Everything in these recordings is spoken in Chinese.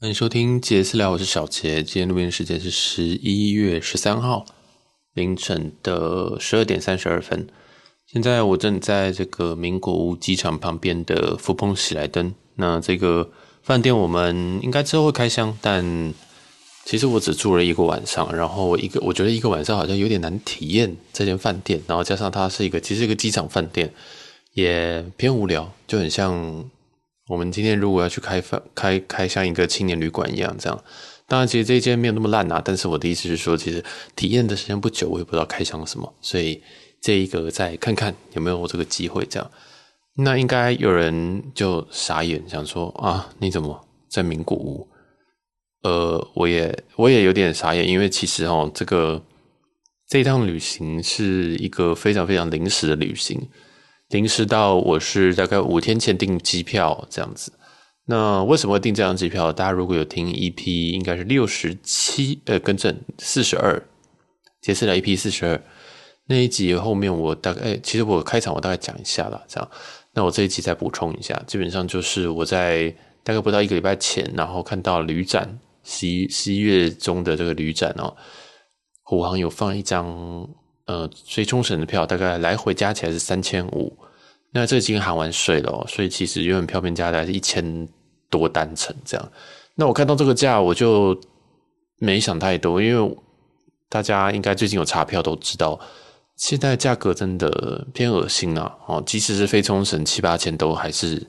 欢迎收听杰私聊，我是小杰。今天录音时间是十一月十三号凌晨的十二点三十二分。现在我正在这个名古屋机场旁边的福朋喜来登。那这个饭店我们应该之后会开箱，但其实我只住了一个晚上。然后一个我觉得一个晚上好像有点难体验这间饭店。然后加上它是一个其实是一个机场饭店，也偏无聊，就很像。我们今天如果要去开饭开开像一个青年旅馆一样，这样，当然其实这一间没有那么烂啊。但是我的意思是说，其实体验的时间不久，我也不知道开箱什么，所以这一个再看看有没有这个机会这样。那应该有人就傻眼，想说啊，你怎么在名古屋？呃，我也我也有点傻眼，因为其实哦，这个这一趟旅行是一个非常非常临时的旅行。临时到我是大概五天前订机票这样子，那为什么会订这张机票？大家如果有听 EP，应该是六十七，呃，更正四十二，解释了 EP 四十二那一集后面，我大概，欸，其实我开场我大概讲一下了，这样，那我这一集再补充一下，基本上就是我在大概不到一个礼拜前，然后看到旅展十一十一月中的这个旅展哦，虎航有放一张。呃，飞冲绳的票大概来回加起来是三千五，那这已经含完税了，所以其实原本票面价大概是一千多单程这样。那我看到这个价，我就没想太多，因为大家应该最近有查票都知道，现在价格真的偏恶心啊！哦，即使是飞冲绳七八千都还是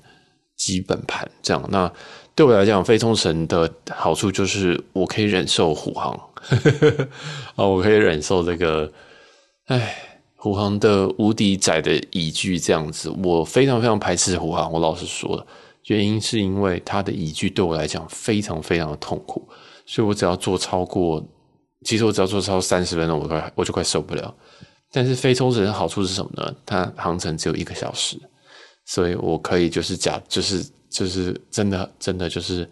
基本盘这样。那对我来讲，飞冲绳的好处就是我可以忍受虎航，啊，我可以忍受这个。哎，虎航的无敌窄的椅具这样子，我非常非常排斥虎航。我老实说了，原因是因为它的椅具对我来讲非常非常的痛苦，所以我只要坐超过，其实我只要坐超三十分钟，我快我就快受不了。但是飞冲绳的好处是什么呢？它航程只有一个小时，所以我可以就是假就是就是真的真的就是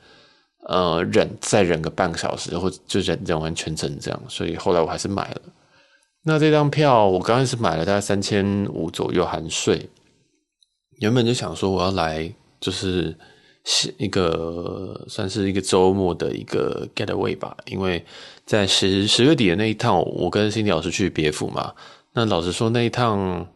呃忍再忍个半个小时，或就忍忍完全程这样。所以后来我还是买了。那这张票我刚开始买了大概三千五左右含税，原本就想说我要来就是一个算是一个周末的一个 getaway 吧，因为在十十月底的那一趟，我跟辛迪老师去别府嘛。那老实说那一趟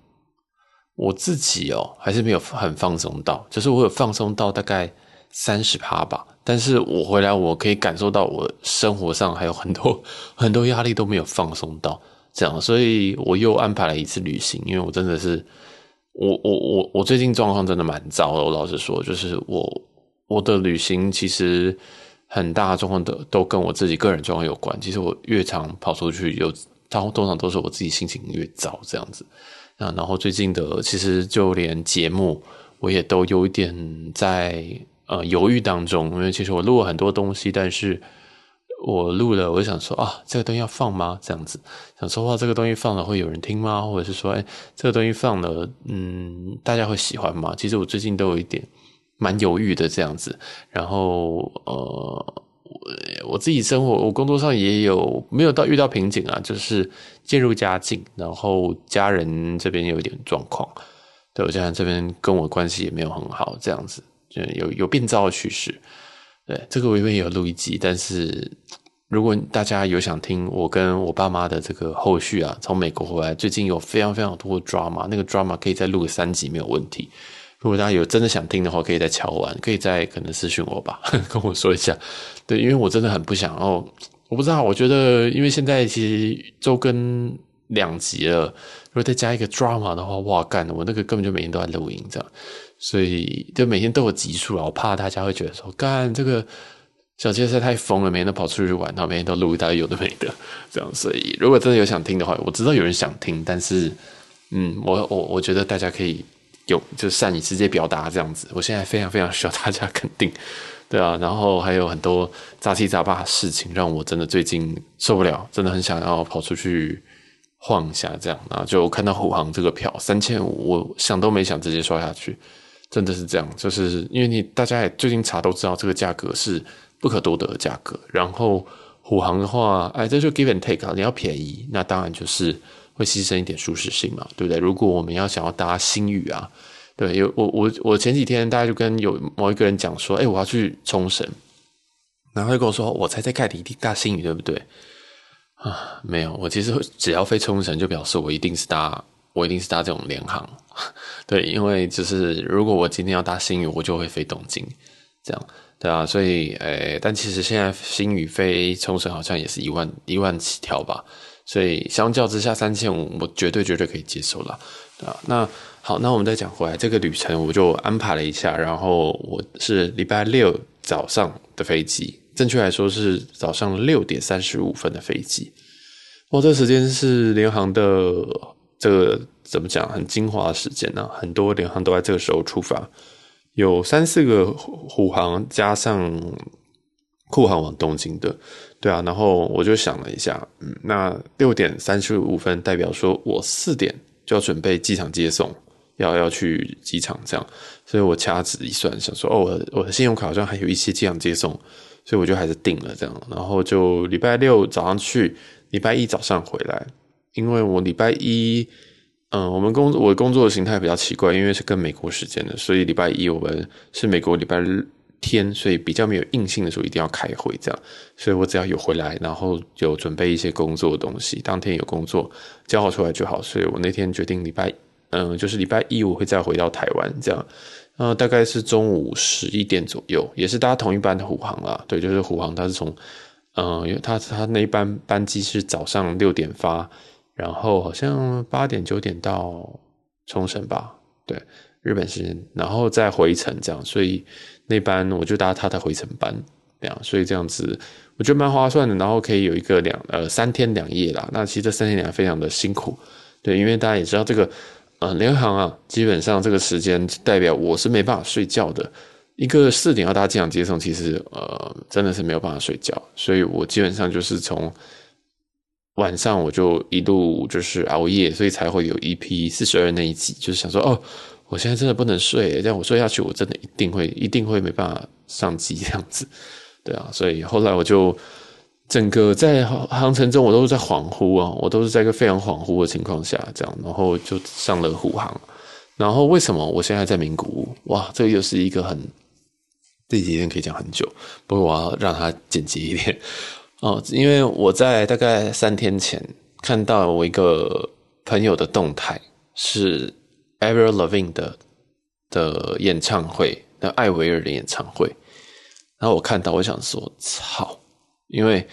我自己哦还是没有很放松到，就是我有放松到大概三十趴吧，但是我回来我可以感受到我生活上还有很多 很多压力都没有放松到。这样，所以我又安排了一次旅行，因为我真的是，我我我我最近状况真的蛮糟的。我老实说，就是我我的旅行其实很大状况都都跟我自己个人状况有关。其实我越常跑出去，有通常都是我自己心情越糟这样子。啊，然后最近的其实就连节目我也都有一点在呃犹豫当中，因为其实我录了很多东西，但是。我录了，我就想说啊，这个东西要放吗？这样子想说话，这个东西放了会有人听吗？或者是说，哎，这个东西放了，嗯，大家会喜欢吗？其实我最近都有一点蛮犹豫的这样子。然后，呃，我自己生活，我工作上也有没有到遇到瓶颈啊？就是渐入佳境，然后家人这边有一点状况，对，我家人这边跟我关系也没有很好，这样子就有有变糟的趋势。对，这个我以为也有录一集，但是如果大家有想听我跟我爸妈的这个后续啊，从美国回来，最近有非常非常多的 drama，那个 drama 可以再录个三集没有问题。如果大家有真的想听的话，可以再敲完，可以再可能私讯我吧，跟我说一下。对，因为我真的很不想哦，我不知道，我觉得因为现在其实周更两集了，如果再加一个 drama 的话，哇干，我那个根本就每天都在录音这样。所以就每天都有集数啊，我怕大家会觉得说，干这个小杰实在太疯了，每天都跑出去玩，然后每天都录一大堆有的没的这样。所以如果真的有想听的话，我知道有人想听，但是嗯，我我我觉得大家可以有就善于直接表达这样子。我现在非常非常需要大家肯定，对啊。然后还有很多杂七杂八的事情，让我真的最近受不了，真的很想要跑出去晃一下这样。然后就看到虎航这个票三千五，我想都没想直接刷下去。真的是这样，就是因为你大家也最近查都知道，这个价格是不可多得的价格。然后虎航的话，哎，这就 give and take 啊，你要便宜，那当然就是会牺牲一点舒适性嘛，对不对？如果我们要想要搭星宇啊，对，有我我我前几天大家就跟有某一个人讲说，哎，我要去冲绳，然后他跟我说：“我猜在盖里一定搭新宇对不对？”啊，没有，我其实只要飞冲绳，就表示我一定是搭，我一定是搭这种联航。对，因为就是如果我今天要搭星宇，我就会飞东京，这样对啊。所以，诶，但其实现在星宇飞冲绳好像也是一万一万起跳吧。所以相较之下，三千五我绝对绝对可以接受了，对啊。那好，那我们再讲回来，这个旅程我就安排了一下，然后我是礼拜六早上的飞机。正确来说是早上六点三十五分的飞机，哦，这时间是联航的这个怎么讲，很精华的时间呢？很多联航都在这个时候出发，有三四个虎航加上酷航往东京的，对啊。然后我就想了一下，嗯，那六点三十五分代表说我四点就要准备机场接送，要要去机场这样，所以我掐指一算，想说哦，我的我的信用卡好像还有一些机场接送。所以我就还是定了这样，然后就礼拜六早上去，礼拜一早上回来。因为我礼拜一，嗯，我们工我工作的形态比较奇怪，因为是跟美国时间的，所以礼拜一我们是美国礼拜天，所以比较没有硬性的时候一定要开会这样。所以我只要有回来，然后有准备一些工作的东西，当天有工作交好出来就好。所以我那天决定礼拜，嗯，就是礼拜一我会再回到台湾这样。呃，大概是中午十一点左右，也是搭同一班的虎航啦。对，就是虎航，它是从，呃，因为它它那一班班机是早上六点发，然后好像八点九点到冲绳吧，对，日本时间，然后再回程这样，所以那班我就搭他的回程班，这样，所以这样子我觉得蛮划算的，然后可以有一个两呃三天两夜啦。那其实这三天两夜非常的辛苦，对，因为大家也知道这个。呃，联航啊，基本上这个时间代表我是没办法睡觉的。一个四点要搭机场接送，其实呃真的是没有办法睡觉，所以我基本上就是从晚上我就一路就是熬夜，所以才会有 EP 四十二那一集，就是想说哦，我现在真的不能睡，这样我睡下去，我真的一定会一定会没办法上机这样子，对啊，所以后来我就。整个在航程中，我都是在恍惚啊，我都是在一个非常恍惚的情况下，这样，然后就上了虎航。然后为什么我现在在名古屋？哇，这又是一个很这几天可以讲很久，不过我要让它简洁一点哦，因为我在大概三天前看到我一个朋友的动态，是 Avril Lavigne 的的演唱会，那艾薇儿的演唱会，然后我看到，我想说，操！因为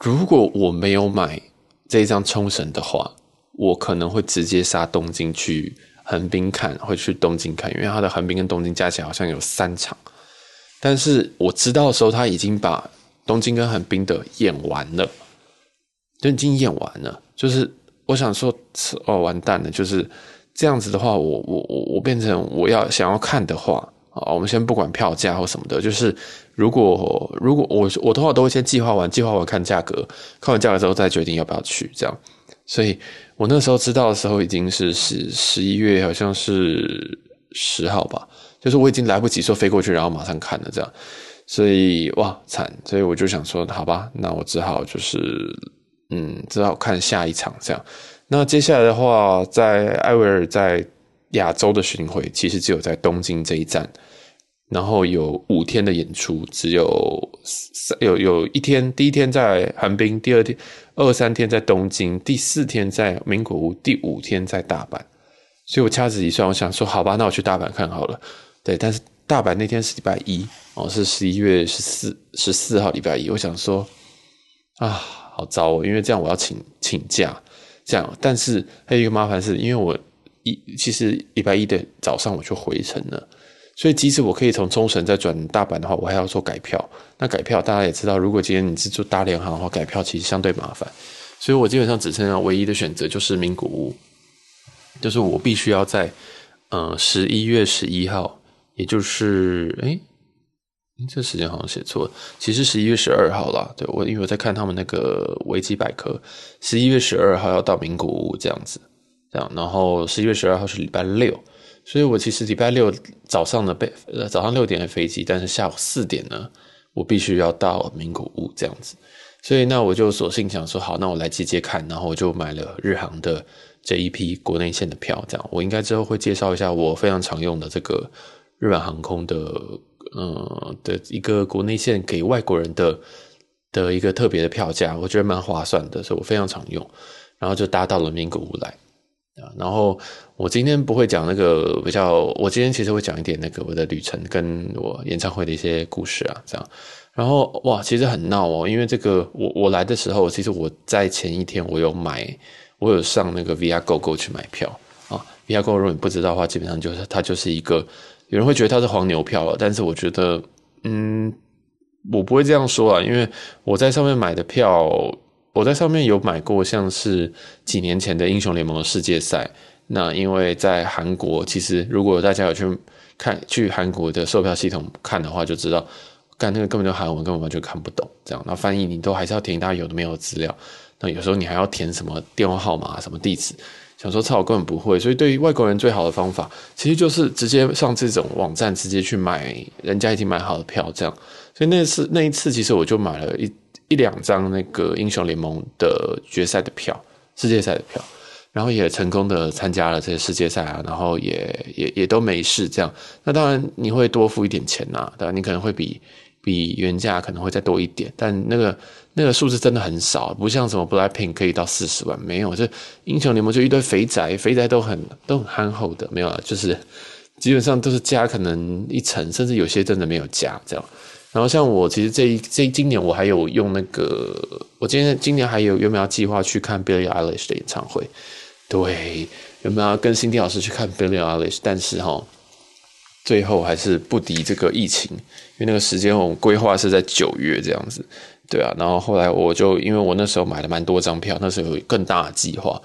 如果我没有买这一张冲绳的话，我可能会直接杀东京去横滨看，会去东京看，因为他的横滨跟东京加起来好像有三场。但是我知道的时候，他已经把东京跟横滨的演完了，就已经演完了。就是我想说，哦，完蛋了，就是这样子的话，我我我我变成我要想要看的话。啊，我们先不管票价或什么的，就是如果如果我我的话都会先计划完，计划完看价格，看完价格之后再决定要不要去这样。所以我那时候知道的时候已经是十十一月，好像是十号吧，就是我已经来不及说飞过去，然后马上看了这样。所以哇惨，所以我就想说，好吧，那我只好就是嗯，只好看下一场这样。那接下来的话，在艾薇儿在。亚洲的巡回其实只有在东京这一站，然后有五天的演出，只有三有有一天，第一天在横滨，第二天二三天在东京，第四天在名古屋，第五天在大阪。所以我掐指一算，我想说，好吧，那我去大阪看好了。对，但是大阪那天是礼拜一哦，是十一月十四十四号礼拜一。我想说啊，好糟哦，因为这样我要请请假，这样。但是还有一个麻烦是，因为我。一其实礼拜一的早上我就回程了，所以即使我可以从冲绳再转大阪的话，我还要做改票。那改票大家也知道，如果今天你是做大联航的话，改票其实相对麻烦。所以我基本上只剩下唯一的选择就是名古屋，就是我必须要在呃十一月十一号，也就是哎，这时间好像写错了，其实十一月十二号啦。对，我因为我在看他们那个维基百科，十一月十二号要到名古屋这样子。这样，然后十一月十二号是礼拜六，所以我其实礼拜六早上的飞，早上六点的飞机，但是下午四点呢，我必须要到名古屋这样子，所以那我就索性想说，好，那我来接接看，然后我就买了日航的这一批国内线的票，这样，我应该之后会介绍一下我非常常用的这个日本航空的呃的一个国内线给外国人的的一个特别的票价，我觉得蛮划算的，所以我非常常用。然后就搭到了名古屋来啊。然后我今天不会讲那个比较，我今天其实会讲一点那个我的旅程跟我演唱会的一些故事啊，这样。然后哇，其实很闹哦，因为这个我我来的时候，其实我在前一天我有买，我有上那个 V R Go Go 去买票啊。V R Go Go 如果你不知道的话，基本上就是它就是一个有人会觉得它是黄牛票了，但是我觉得嗯，我不会这样说啊，因为我在上面买的票，我在上面有买过像是几年前的英雄联盟的世界赛。那因为在韩国，其实如果大家有去看去韩国的售票系统看的话，就知道。但那个根本就韩文，根本完全看不懂。这样，那翻译你都还是要填大家有的没有资料。那有时候你还要填什么电话号码、什么地址。想说操，我根本不会。所以对于外国人最好的方法，其实就是直接上这种网站，直接去买人家已经买好的票。这样，所以那次那一次，其实我就买了一一两张那个英雄联盟的决赛的票、世界赛的票，然后也成功的参加了这些世界赛啊，然后也也也都没事。这样，那当然你会多付一点钱呐、啊，当然你可能会比。比原价可能会再多一点，但那个那个数字真的很少，不像什么 Blackpink 可以到四十万，没有，这英雄联盟就一堆肥宅，肥宅都很都很憨厚的，没有了，就是基本上都是加可能一层，甚至有些真的没有加这样。然后像我其实这一这今年我还有用那个，我今天今年还有原本要计划去看 Billie Eilish 的演唱会，对，原本要跟辛迪老师去看 Billie Eilish，但是哈。最后还是不敌这个疫情，因为那个时间我们规划是在九月这样子，对啊。然后后来我就因为我那时候买了蛮多张票，那时候有更大的计划，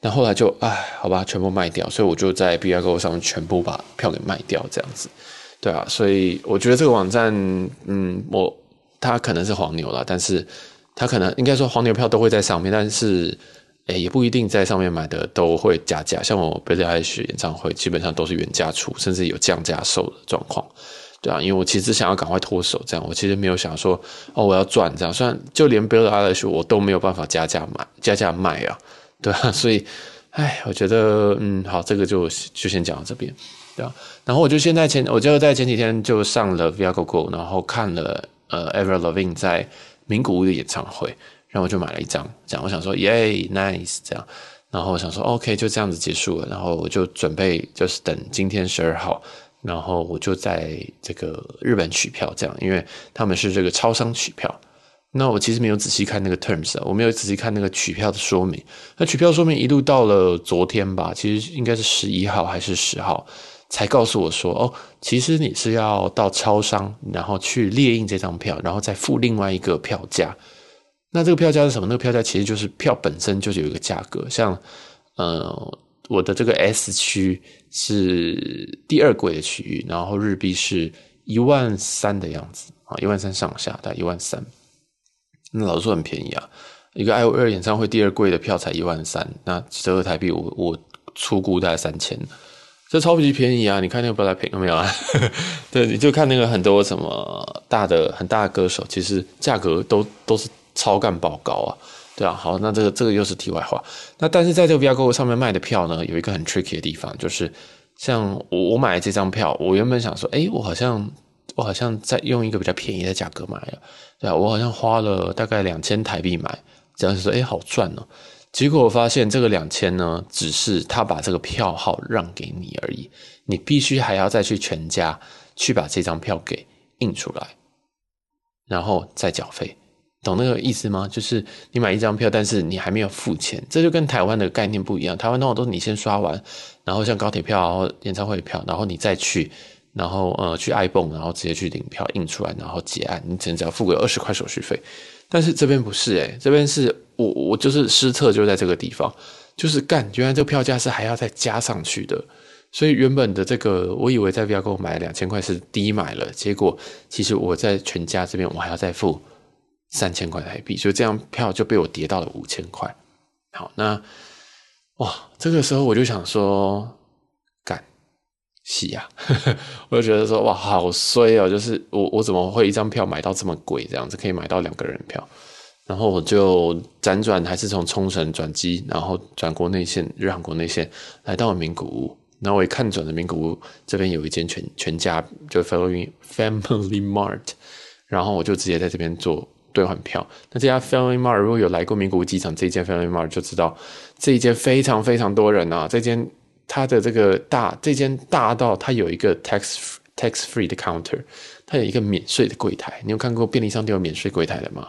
那后来就唉，好吧，全部卖掉，所以我就在 Biago 上面全部把票给卖掉，这样子，对啊。所以我觉得这个网站，嗯，我它可能是黄牛啦，但是它可能应该说黄牛票都会在上面，但是。诶，也不一定在上面买的都会加价，像我 Billie Eilish 演唱会，基本上都是原价出，甚至有降价售的状况，对啊，因为我其实想要赶快脱手，这样我其实没有想说哦，我要赚这样，虽然就连 Billie Eilish 我都没有办法加价买，加价卖啊，对啊，所以，哎，我觉得嗯，好，这个就就先讲到这边，对啊，然后我就现在前，我就在前几天就上了 Viagogo，然后看了呃 Avril Lavigne 在名古屋的演唱会。然后我就买了一张，这样我想说，耶，nice，这样，然后我想说，OK，就这样子结束了。然后我就准备就是等今天十二号，然后我就在这个日本取票，这样，因为他们是这个超商取票。那我其实没有仔细看那个 terms，我没有仔细看那个取票的说明。那取票说明一路到了昨天吧，其实应该是十一号还是十号才告诉我说，哦，其实你是要到超商，然后去列印这张票，然后再付另外一个票价。那这个票价是什么？那个票价其实就是票本身就是有一个价格，像呃我的这个 S 区是第二贵的区域，然后日币是一万三的样子啊，一万三上下大概一万三。那老实说很便宜啊，一个爱薇儿演唱会第二贵的票才一万三，那折合台币我我初估大概三千，这超级便宜啊！你看那个 BLACKPINK 有没有啊？对，你就看那个很多什么大的很大的歌手，其实价格都都是。超干爆高啊，对啊，好，那这个这个又是题外话。那但是在这个 VIA GO 上面卖的票呢，有一个很 tricky 的地方，就是像我我买这张票，我原本想说，诶，我好像我好像在用一个比较便宜的价格买了，对啊，我好像花了大概两千台币买，这样子说，诶，好赚哦。结果我发现这个两千呢，只是他把这个票号让给你而已，你必须还要再去全家去把这张票给印出来，然后再缴费。懂那个意思吗？就是你买一张票，但是你还没有付钱，这就跟台湾的概念不一样。台湾那种都是你先刷完，然后像高铁票、然后演唱会票，然后你再去，然后呃去 ibon，然后直接去领票印出来，然后结案，你只能只要付个二十块手续费。但是这边不是诶，这边是我我就是失策就在这个地方，就是干，原来这个票价是还要再加上去的。所以原本的这个我以为在 VIAGO 买两千块是低买了，结果其实我在全家这边我还要再付。三千块台币，所以这张票就被我跌到了五千块。好，那哇，这个时候我就想说，干，是呀，我就觉得说，哇，好衰哦！就是我，我怎么会一张票买到这么贵？这样子可以买到两个人票，然后我就辗转还是从冲绳转机，然后转国内线，日韩国内线来到了名古屋。然后我也看准了名古屋这边有一间全全家，就 Family Family Mart，然后我就直接在这边做兑换票。那这家 Family Mart 如果有来过名古屋机场，这一间 Family Mart 就知道这一间非常非常多人啊。这间它的这个大，这间大到它有一个 tax tax free 的 counter，它有一个免税的柜台。你有看过便利商店有免税柜台的吗？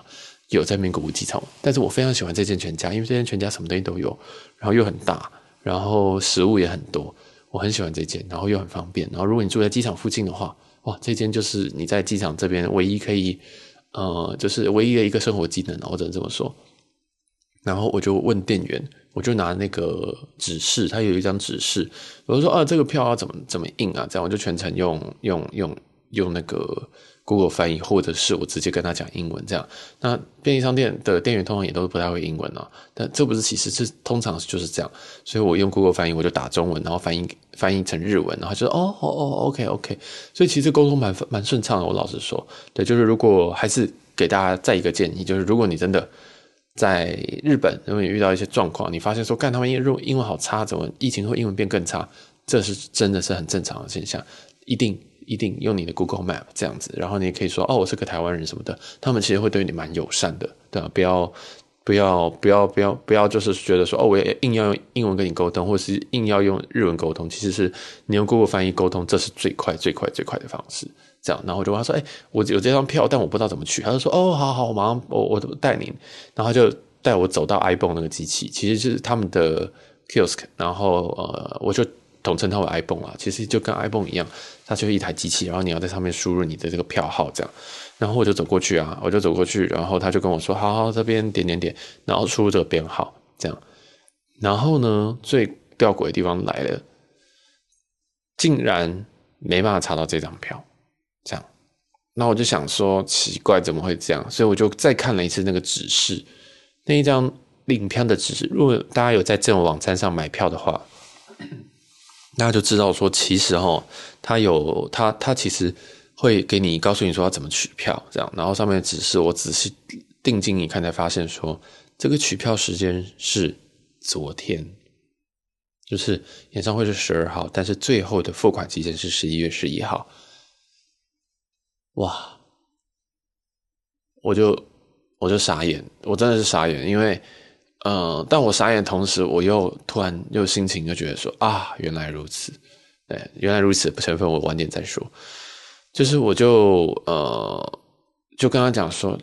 有在名古屋机场，但是我非常喜欢这间全家，因为这间全家什么东西都有，然后又很大，然后食物也很多，我很喜欢这间，然后又很方便。然后如果你住在机场附近的话，哇，这间就是你在机场这边唯一可以，呃，就是唯一的一个生活技能，我只能这么说。然后我就问店员，我就拿那个指示，他有一张指示，我就说啊，这个票要怎么怎么印啊？这样我就全程用用用用那个。Google 翻译，或者是我直接跟他讲英文，这样。那便利商店的店员通常也都不太会英文啊，但这不是其实，是通常就是这样。所以我用 Google 翻译，我就打中文，然后翻译翻译成日文，然后就哦哦哦，OK OK。所以其实沟通蛮蛮顺畅的。我老实说，对，就是如果还是给大家再一个建议，就是如果你真的在日本，如果你遇到一些状况，你发现说，干他们英英文好差，怎么疫情后英文变更差？这是真的是很正常的现象，一定。一定用你的 Google Map 这样子，然后你也可以说哦，我是个台湾人什么的，他们其实会对你蛮友善的，对吧？不要不要不要不要不要，就是觉得说哦，我也硬要用英文跟你沟通，或是硬要用日文沟通，其实是你用 Google 翻译沟通，这是最快最快最快的方式。这样，然后我就问他说，哎，我有这张票，但我不知道怎么去。他就说，哦，好好，我马上我我带您，然后就带我走到 ibon 那个机器，其实就是他们的 kiosk，然后呃，我就。统称它为 iPhone 啊，其实就跟 iPhone 一样，它就是一台机器，然后你要在上面输入你的这个票号，这样，然后我就走过去啊，我就走过去，然后他就跟我说，好好，这边点点点，然后输入这个编号，这样，然后呢，最吊诡的地方来了，竟然没办法查到这张票，这样，那我就想说奇怪，怎么会这样？所以我就再看了一次那个指示，那一张领票的指示，如果大家有在这种网站上买票的话。大家就知道说，其实哈，他有他他其实会给你告诉你说要怎么取票，这样，然后上面指示我仔细定睛一看，才发现说这个取票时间是昨天，就是演唱会是十二号，但是最后的付款期限是十一月十一号。哇！我就我就傻眼，我真的是傻眼，因为。嗯，但我傻眼的同时，我又突然又心情就觉得说啊，原来如此，对，原来如此，不成分我晚点再说。就是我就呃，就跟他讲说，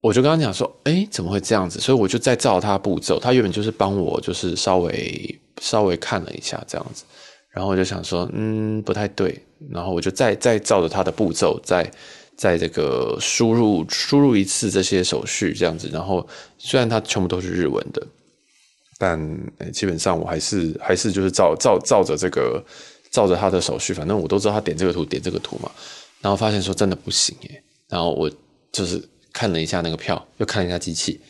我就跟他讲说，哎，怎么会这样子？所以我就再照他步骤，他原本就是帮我，就是稍微稍微看了一下这样子，然后我就想说，嗯，不太对，然后我就再再照着他的步骤再。在这个输入输入一次这些手续这样子，然后虽然它全部都是日文的，但基本上我还是还是就是照照照着这个照着他的手续，反正我都知道他点这个图点这个图嘛，然后发现说真的不行耶，然后我就是看了一下那个票，又看了一下机器，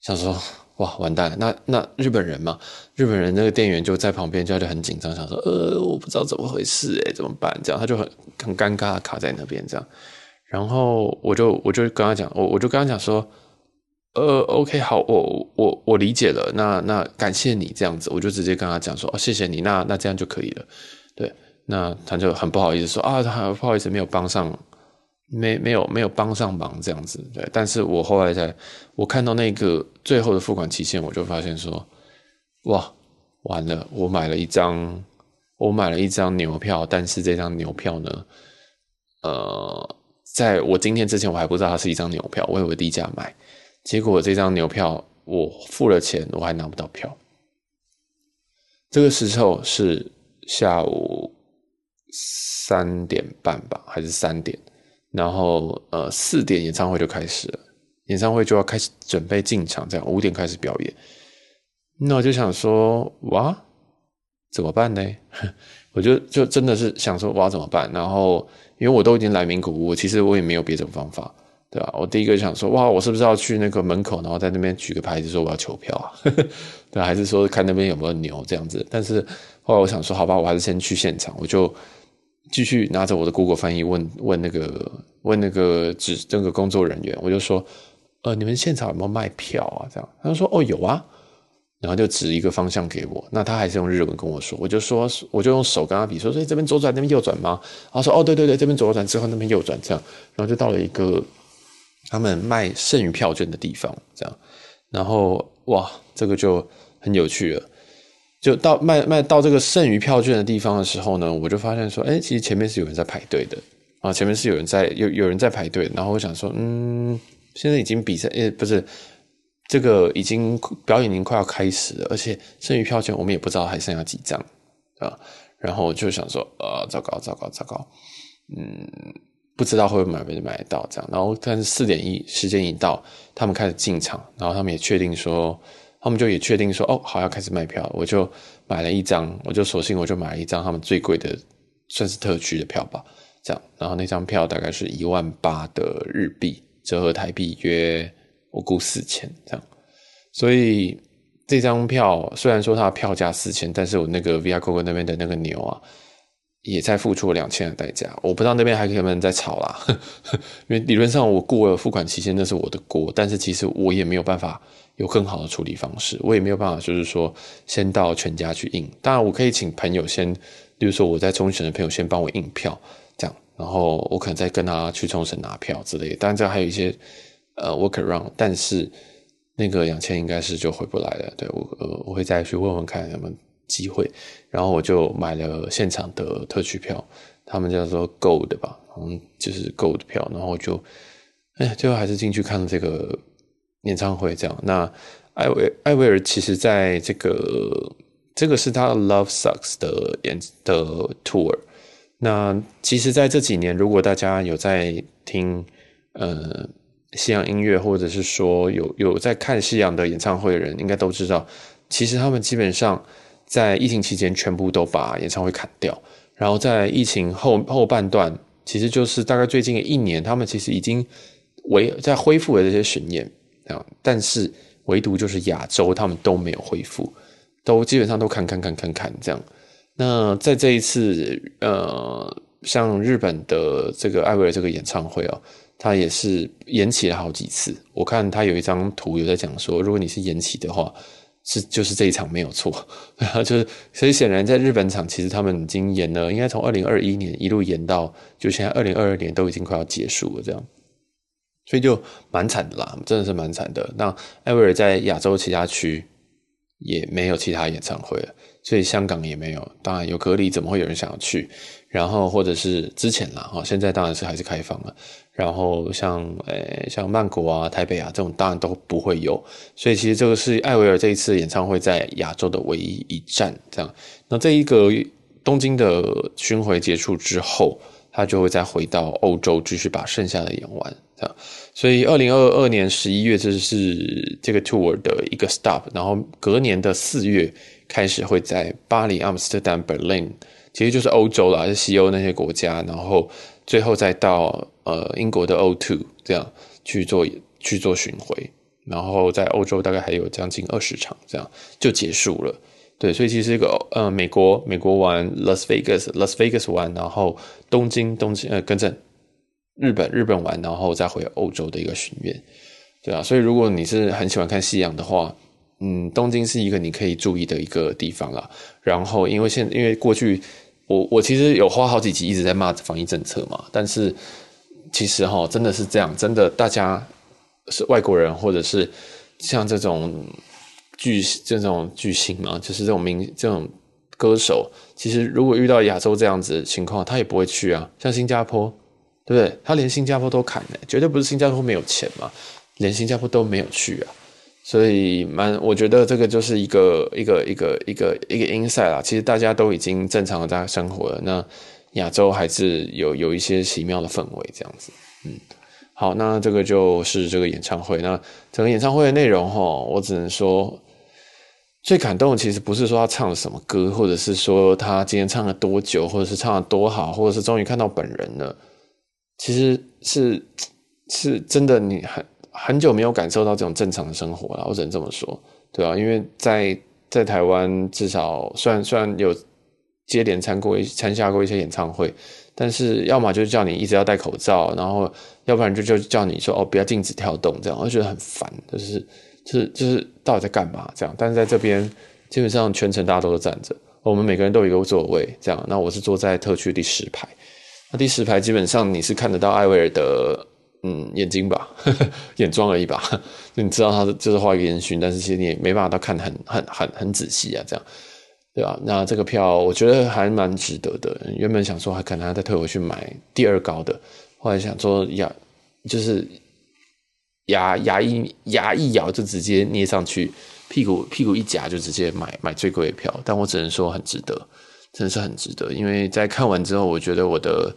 想说哇完蛋了，那那日本人嘛，日本人那个店员就在旁边就就很紧张，想说呃我不知道怎么回事诶，怎么办？这样他就很很尴尬卡在那边这样。然后我就我就跟他讲，我我就跟他讲说，呃，OK，好，我我我理解了，那那感谢你这样子，我就直接跟他讲说，哦，谢谢你，那那这样就可以了，对，那他就很不好意思说啊，他不好意思没有帮上，没没有没有帮上忙这样子，对，但是我后来在我看到那个最后的付款期限，我就发现说，哇，完了，我买了一张，我买了一张牛票，但是这张牛票呢，呃。在我今天之前，我还不知道它是一张牛票，我以为低价买，结果这张牛票我付了钱，我还拿不到票。这个时候是下午三点半吧，还是三点？然后呃四点演唱会就开始了，演唱会就要开始准备进场，这样五点开始表演。那我就想说，哇，怎么办呢？我就就真的是想说，哇怎么办？然后。因为我都已经来名古屋，其实我也没有别种方法，对吧？我第一个想说，哇，我是不是要去那个门口，然后在那边举个牌子说我要求票啊？对，还是说看那边有没有牛这样子？但是后来我想说，好吧，我还是先去现场，我就继续拿着我的 Google 翻译问问那个问那个指那个工作人员，我就说，呃，你们现场有没有卖票啊？这样，他就说，哦，有啊。然后就指一个方向给我。那他还是用日文跟我说，我就说，我就用手跟他比，说，所以这边左转，那边右转吗？然后说，哦，对对对，这边左转之后，那边右转，这样，然后就到了一个他们卖剩余票券的地方，这样，然后哇，这个就很有趣了。就到卖卖到这个剩余票券的地方的时候呢，我就发现说，哎，其实前面是有人在排队的啊，前面是有人在有有人在排队。然后我想说，嗯，现在已经比赛，诶，不是这个已经表演已经快要开始了，而且剩余票券我们也不知道还剩下几张啊。然后我就想说，呃，糟糕，糟糕，糟糕，嗯，不知道会不会买没买得到这样。然后但是四点一时间一到，他们开始进场，然后他们也确定说。他们就也确定说，哦，好，要开始卖票，我就买了一张，我就索性我就买了一张他们最贵的，算是特区的票吧，这样，然后那张票大概是一万八的日币，折合台币约我估四千这样，所以这张票虽然说它票价四千，但是我那个 Via Coco 那边的那个牛啊，也在付出了两千的代价，我不知道那边还可以不能再炒啦，因为理论上我过了付款期限那是我的锅，但是其实我也没有办法。有更好的处理方式，我也没有办法，就是说先到全家去印。当然，我可以请朋友先，比如说我在冲绳的朋友先帮我印票，这样，然后我可能再跟他去冲绳拿票之类的。当然，这还有一些呃 workaround，但是那个两千应该是就回不来了。对，我呃我会再去问问看有没有机会。然后我就买了现场的特区票，他们叫做 Gold 吧，嗯，就是 Gold 票。然后就哎，最后还是进去看了这个。演唱会这样，那艾维艾维尔其实在这个这个是他 Love Sucks 的演的 tour。那其实在这几年，如果大家有在听呃西洋音乐，或者是说有有在看西洋的演唱会的人，应该都知道，其实他们基本上在疫情期间全部都把演唱会砍掉，然后在疫情后后半段，其实就是大概最近一年，他们其实已经为在恢复了这些巡演。但是唯独就是亚洲，他们都没有恢复，都基本上都砍砍砍砍砍这样。那在这一次，呃，像日本的这个艾薇儿这个演唱会哦，他也是延期了好几次。我看他有一张图有在讲说，如果你是延期的话，是就是这一场没有错，就是所以显然在日本场，其实他们已经延了，应该从二零二一年一路延到就现在二零二二年都已经快要结束了这样。所以就蛮惨的啦，真的是蛮惨的。那艾薇儿在亚洲其他区也没有其他演唱会了，所以香港也没有。当然有隔离，怎么会有人想要去？然后或者是之前啦，哈，现在当然是还是开放了。然后像诶、像曼谷啊、台北啊这种，当然都不会有。所以其实这个是艾薇儿这一次演唱会在亚洲的唯一一站。这样，那这一个东京的巡回结束之后，他就会再回到欧洲继续把剩下的演完。这样，所以二零二二年十一月，这是这个 tour 的一个 stop，然后隔年的四月开始会在巴黎、阿姆斯特丹、Berlin，其实就是欧洲啦，是西欧那些国家，然后最后再到呃英国的 O2 这样去做去做巡回，然后在欧洲大概还有将近二十场，这样就结束了。对，所以其实一个呃美国美国玩 Las Vegas，Las Vegas 玩，然后东京东京呃跟着。日本日本玩，然后再回欧洲的一个巡演，对啊，所以如果你是很喜欢看夕阳的话，嗯，东京是一个你可以注意的一个地方啦。然后，因为现因为过去我我其实有花好几集一直在骂防疫政策嘛，但是其实哈，真的是这样，真的大家是外国人或者是像这种巨这种巨星嘛，就是这种名这种歌手，其实如果遇到亚洲这样子的情况，他也不会去啊，像新加坡。对不对？他连新加坡都砍呢，绝对不是新加坡没有钱嘛，连新加坡都没有去啊，所以蛮，我觉得这个就是一个一个一个一个一个 insight 啦。其实大家都已经正常的在生活了，那亚洲还是有有一些奇妙的氛围这样子。嗯，好，那这个就是这个演唱会。那整个演唱会的内容哈，我只能说最感动的其实不是说他唱了什么歌，或者是说他今天唱了多久，或者是唱了多好，或者是终于看到本人了。其实是是真的，你很很久没有感受到这种正常的生活了，我只能这么说，对啊，因为在在台湾，至少虽然虽然有接连参过参加过一些演唱会，但是要么就是叫你一直要戴口罩，然后要不然就就叫你说哦不要禁止跳动，这样我觉得很烦，就是是就是到底在干嘛这样？但是在这边基本上全程大家都是站着，我们每个人都有一个座位这样。那我是坐在特区第十排，那第十排基本上你是看得到艾薇儿的嗯眼睛吧，眼妆而已吧，就你知道他就是画一个烟熏，但是其实你也没办法到看很很很很仔细啊这样。对吧？那这个票我觉得还蛮值得的。原本想说还可能还要再退回去买第二高的，后来想说呀就是牙牙一牙一咬就直接捏上去，屁股屁股一夹就直接买买最贵的票。但我只能说很值得，真的是很值得。因为在看完之后，我觉得我的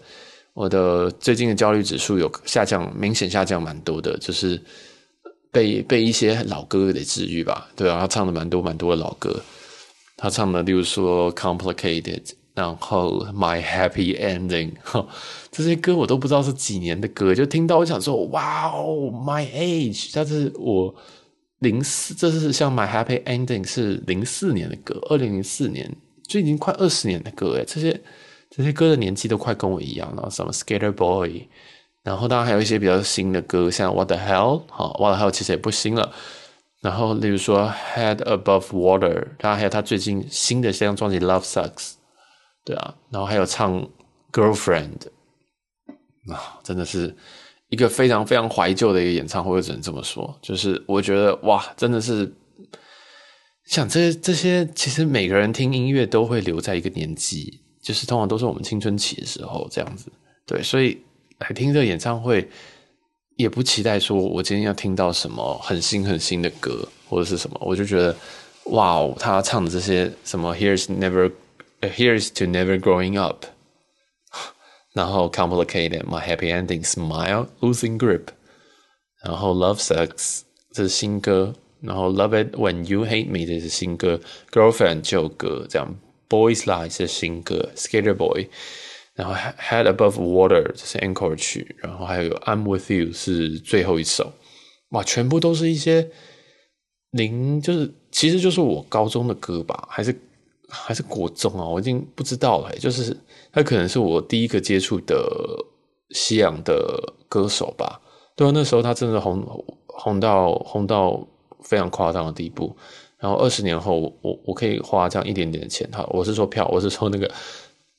我的最近的焦虑指数有下降，明显下降蛮多的，就是被被一些老歌给治愈吧。对啊，他唱的蛮多蛮多的老歌。他唱的，例如说《Complicated》，然后《My Happy Ending》，这些歌我都不知道是几年的歌，就听到我想说，哇哦，《My Age》，但是我零四，这是像《My Happy Ending》是零四年的歌，二零零四年，就已经快二十年的歌诶，这些这些歌的年纪都快跟我一样了，什么《Skater Boy》，然后当然还有一些比较新的歌，像《What the Hell》，好，《What the Hell》其实也不新了。然后，例如说《Head Above Water》，然还有他最近新的这张专辑《Love Sucks》，对啊，然后还有唱《Girlfriend》，啊，真的是一个非常非常怀旧的一个演唱会，我只能这么说。就是我觉得哇，真的是，想这这些，其实每个人听音乐都会留在一个年纪，就是通常都是我们青春期的时候这样子，对，所以来听这个演唱会。也不期待说，我今天要听到什么很新很新的歌或者是什么，我就觉得，哇哦，他唱的这些什么 Here's Never, Here's to Never Growing Up，然后 Complicated, My Happy Ending, Smile, Losing Grip，然后 Love Sucks 这是新歌，然后 Love It When You Hate Me 这是新歌，Girlfriend 旧歌，这样 Boys Lie 是新歌，Skater Boy。然后 Head Above Water 这是 Encore 曲，然后还有 I'm With You 是最后一首，哇，全部都是一些零，就是其实就是我高中的歌吧，还是 还是国中啊，我已经不知道了，就是他可能是我第一个接触的西洋的歌手吧，对啊，那时候他真的红红到红到非常夸张的地步，然后二十年后我我可以花这样一点点的钱，哈，我是说票，我是说那个。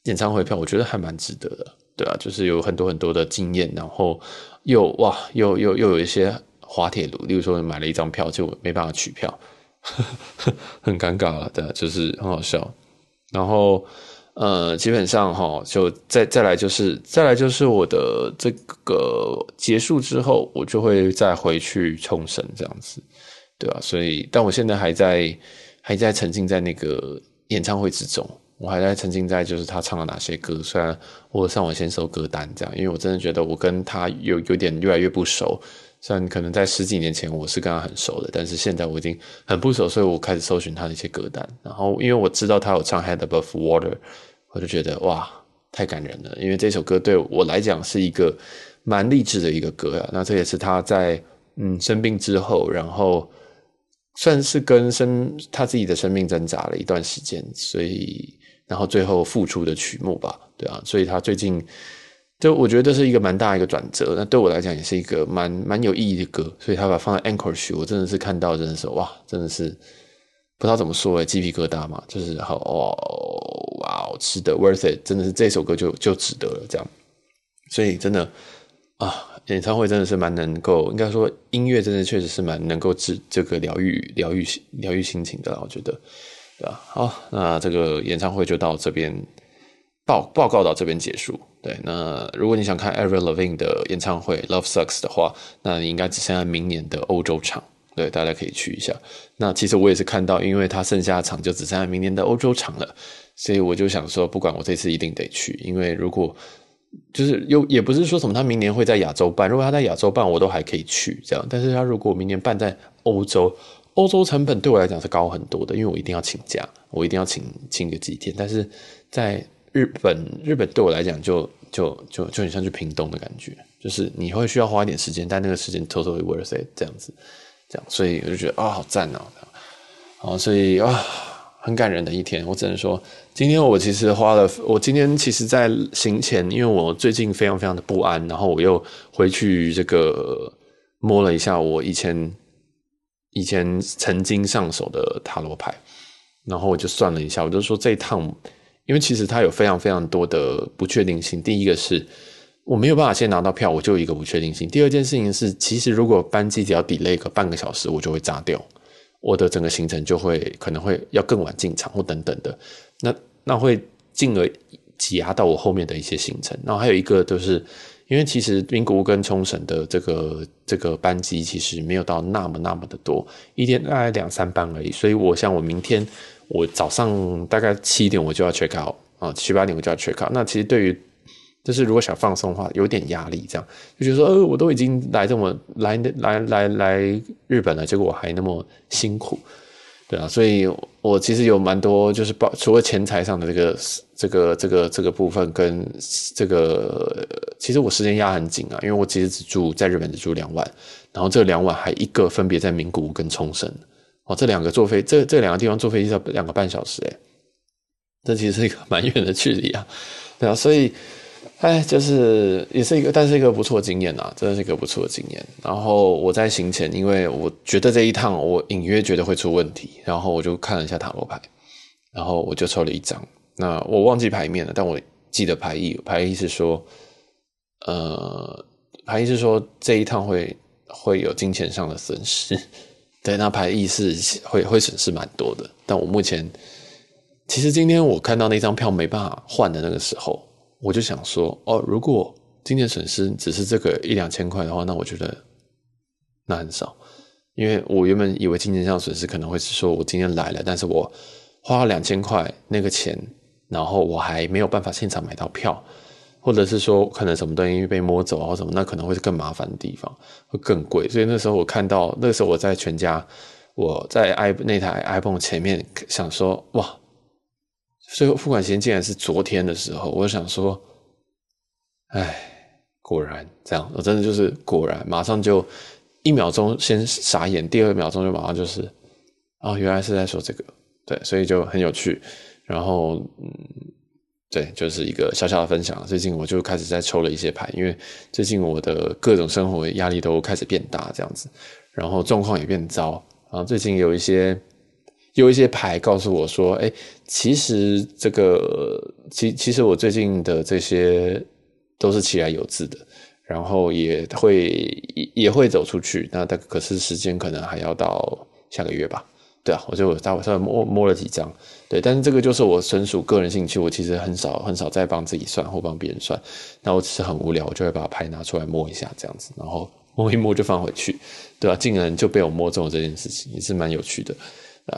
演唱会票我觉得还蛮值得的，对啊，就是有很多很多的经验，然后又哇，又又又有一些滑铁卢，例如说买了一张票就没办法取票，很尴尬了，对，就是很好笑。然后呃，基本上齁，就再再来就是再来就是我的这个结束之后，我就会再回去冲绳这样子，对啊，所以但我现在还在还在沉浸在那个演唱会之中。我还在沉浸在就是他唱了哪些歌，虽然我上网先搜歌单这样，因为我真的觉得我跟他有有点越来越不熟。虽然可能在十几年前我是跟他很熟的，但是现在我已经很不熟，所以我开始搜寻他的一些歌单。然后因为我知道他有唱《Head Above Water》，我就觉得哇，太感人了。因为这首歌对我来讲是一个蛮励志的一个歌啊。那这也是他在嗯生病之后，然后算是跟生他自己的生命挣扎了一段时间，所以。然后最后复出的曲目吧，对啊，所以他最近就我觉得这是一个蛮大一个转折，那对我来讲也是一个蛮蛮有意义的歌，所以他把放在 Encore 曲，我真的是看到真的是哇，真的是不知道怎么说诶，鸡皮疙瘩嘛，就是好哦哇，值得 worth it，真的是这首歌就就值得了这样，所以真的啊，演唱会真的是蛮能够，应该说音乐真的确实是蛮能够治这个疗愈疗愈疗愈心情的，我觉得。对啊，好，那这个演唱会就到这边报报告到这边结束。对，那如果你想看 Avril Lavigne 的演唱会《Love Sucks》的话，那你应该只剩下明年的欧洲场。对，大家可以去一下。那其实我也是看到，因为他剩下的场就只剩下明年的欧洲场了，所以我就想说，不管我这次一定得去，因为如果就是又也不是说什么他明年会在亚洲办，如果他在亚洲办，我都还可以去这样。但是他如果明年办在欧洲，欧洲成本对我来讲是高很多的，因为我一定要请假，我一定要请请个几天。但是在日本，日本对我来讲就就就就很像去屏东的感觉，就是你会需要花一点时间，但那个时间 totally worth it 这样子，这样，所以我就觉得啊、好赞哦，好，所以啊、很感人的一天。我只能说，今天我其实花了，我今天其实，在行前，因为我最近非常非常的不安，然后我又回去这个摸了一下我以前。以前曾经上手的塔罗牌，然后我就算了一下，我就说这一趟，因为其实它有非常非常多的不确定性。第一个是我没有办法先拿到票，我就有一个不确定性。第二件事情是，其实如果班机只要 delay 个半个小时，我就会炸掉，我的整个行程就会可能会要更晚进场或等等的，那那会进而挤压到我后面的一些行程。然后还有一个就是。因为其实名古屋跟冲绳的这个这个班机其实没有到那么那么的多，一天大概两三班而已。所以我想我明天我早上大概七点我就要 check out 啊，七八点我就要 check out。那其实对于就是如果想放松的话，有点压力，这样就觉得说，呃，我都已经来这么来来来来日本了，结果我还那么辛苦。对啊，所以我其实有蛮多，就是包除了钱财上的这个这个这个这个部分，跟这个其实我时间压很紧啊，因为我其实只住在日本只住两晚，然后这两晚还一个分别在名古屋跟冲绳，这两个坐飞这这两个地方坐飞机要两个半小时，诶，这其实是一个蛮远的距离啊，对啊，所以。哎，就是也是一个，但是一个不错的经验啊，真的是一个不错的经验。然后我在行前，因为我觉得这一趟我隐约觉得会出问题，然后我就看了一下塔罗牌，然后我就抽了一张。那我忘记牌面了，但我记得牌意，牌意是说，呃，牌意是说这一趟会会有金钱上的损失。对，那牌意识会会损失蛮多的。但我目前其实今天我看到那张票没办法换的那个时候。我就想说，哦，如果今天损失只是这个一两千块的话，那我觉得那很少，因为我原本以为金钱上损失可能会是说我今天来了，但是我花了两千块那个钱，然后我还没有办法现场买到票，或者是说可能什么东西被摸走或什么，那可能会是更麻烦的地方，会更贵。所以那时候我看到，那时候我在全家，我在 i 那台 iPhone 前面想说，哇。最后付款时间竟然是昨天的时候，我想说，哎，果然这样，我真的就是果然，马上就一秒钟先傻眼，第二秒钟就马上就是，哦，原来是在说这个，对，所以就很有趣。然后，嗯，对，就是一个小小的分享。最近我就开始在抽了一些牌，因为最近我的各种生活压力都开始变大，这样子，然后状况也变糟，然后最近有一些。有一些牌告诉我说：“哎，其实这个，其其实我最近的这些都是其来有自的，然后也会也会走出去。那但可是时间可能还要到下个月吧？对啊，我就稍微稍微摸摸了几张，对，但是这个就是我纯属个人兴趣，我其实很少很少在帮自己算或帮别人算。那我只是很无聊，我就会把牌拿出来摸一下，这样子，然后摸一摸就放回去，对啊，竟然就被我摸中了这件事情，也是蛮有趣的。”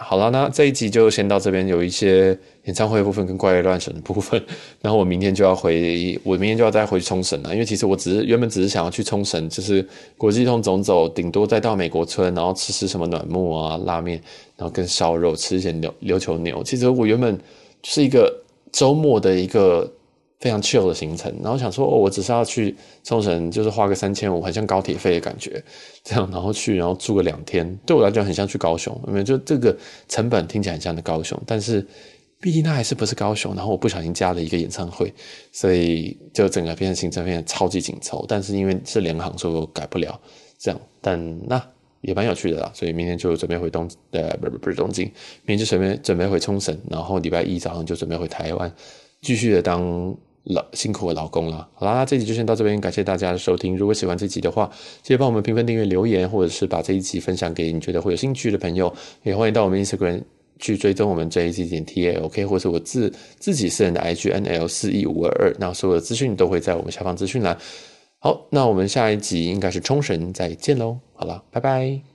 好了，那这一集就先到这边，有一些演唱会部分跟怪力乱神的部分，然后我明天就要回，我明天就要再回去冲绳了，因为其实我只是原本只是想要去冲绳，就是国际通走走，顶多再到美国村，然后吃吃什么暖木啊、拉面，然后跟烧肉，吃一些琉琉球牛。其实我原本是一个周末的一个。非常 chill 的行程，然后想说，哦，我只是要去冲绳，就是花个三千五，很像高铁费的感觉，这样，然后去，然后住个两天，对我来讲很像去高雄，因为就这个成本听起来很像的高雄，但是毕竟它还是不是高雄，然后我不小心加了一个演唱会，所以就整个变成行程变得超级紧凑，但是因为是联航，所以我改不了这样，但那也蛮有趣的啦，所以明天就准备回东，呃，不不不是东京，明天就准备准备回冲绳，然后礼拜一早上就准备回台湾，继续的当。老辛苦的老公了，好啦，这集就先到这边，感谢大家的收听。如果喜欢这集的话，记得帮我们评分、订阅、留言，或者是把这一集分享给你觉得会有兴趣的朋友。也欢迎到我们 Instagram 去追踪我们 JAZZ 点 T A O K，或是我自自己私人的 IG NL 四一五二二。那所有的资讯都会在我们下方资讯栏。好，那我们下一集应该是冲绳，再见喽。好了，拜拜。